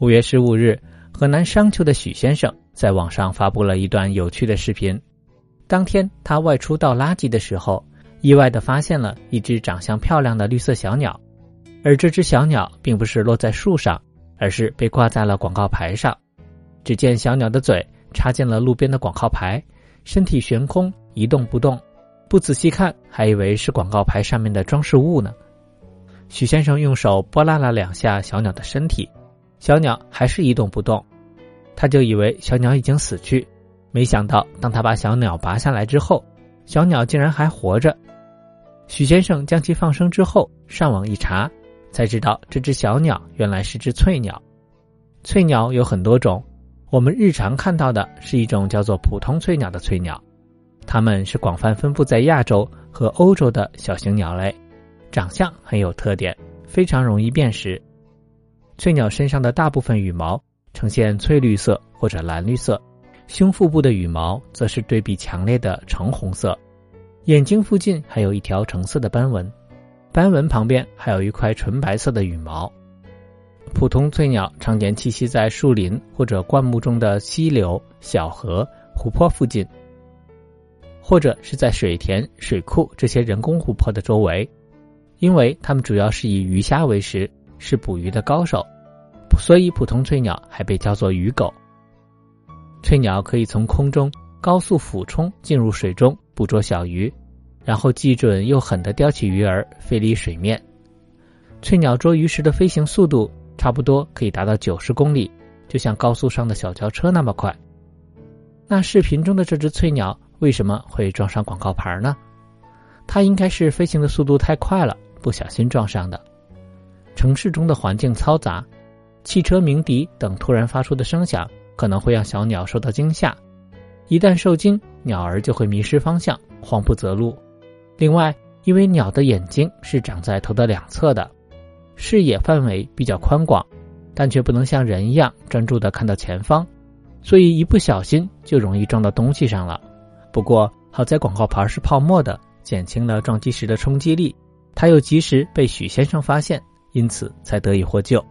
五月十五日，河南商丘的许先生在网上发布了一段有趣的视频。当天他外出倒垃圾的时候，意外的发现了一只长相漂亮的绿色小鸟，而这只小鸟并不是落在树上，而是被挂在了广告牌上。只见小鸟的嘴插进了路边的广告牌，身体悬空一动不动，不仔细看还以为是广告牌上面的装饰物呢。许先生用手拨拉了两下小鸟的身体。小鸟还是一动不动，他就以为小鸟已经死去，没想到当他把小鸟拔下来之后，小鸟竟然还活着。许先生将其放生之后，上网一查，才知道这只小鸟原来是只翠鸟。翠鸟有很多种，我们日常看到的是一种叫做普通翠鸟的翠鸟，它们是广泛分布在亚洲和欧洲的小型鸟类，长相很有特点，非常容易辨识。翠鸟身上的大部分羽毛呈现翠绿色或者蓝绿色，胸腹部的羽毛则是对比强烈的橙红色，眼睛附近还有一条橙色的斑纹，斑纹旁边还有一块纯白色的羽毛。普通翠鸟常年栖息在树林或者灌木中的溪流、小河、湖泊附近，或者是在水田、水库这些人工湖泊的周围，因为它们主要是以鱼虾为食。是捕鱼的高手，所以普通翠鸟还被叫做鱼狗。翠鸟可以从空中高速俯冲进入水中捕捉小鱼，然后既准又狠地叼起鱼儿飞离水面。翠鸟捉鱼时的飞行速度差不多可以达到九十公里，就像高速上的小轿车那么快。那视频中的这只翠鸟为什么会撞上广告牌呢？它应该是飞行的速度太快了，不小心撞上的。城市中的环境嘈杂，汽车鸣笛等突然发出的声响可能会让小鸟受到惊吓，一旦受惊，鸟儿就会迷失方向，慌不择路。另外，因为鸟的眼睛是长在头的两侧的，视野范围比较宽广，但却不能像人一样专注的看到前方，所以一不小心就容易撞到东西上了。不过好在广告牌是泡沫的，减轻了撞击时的冲击力，它又及时被许先生发现。因此才得以获救。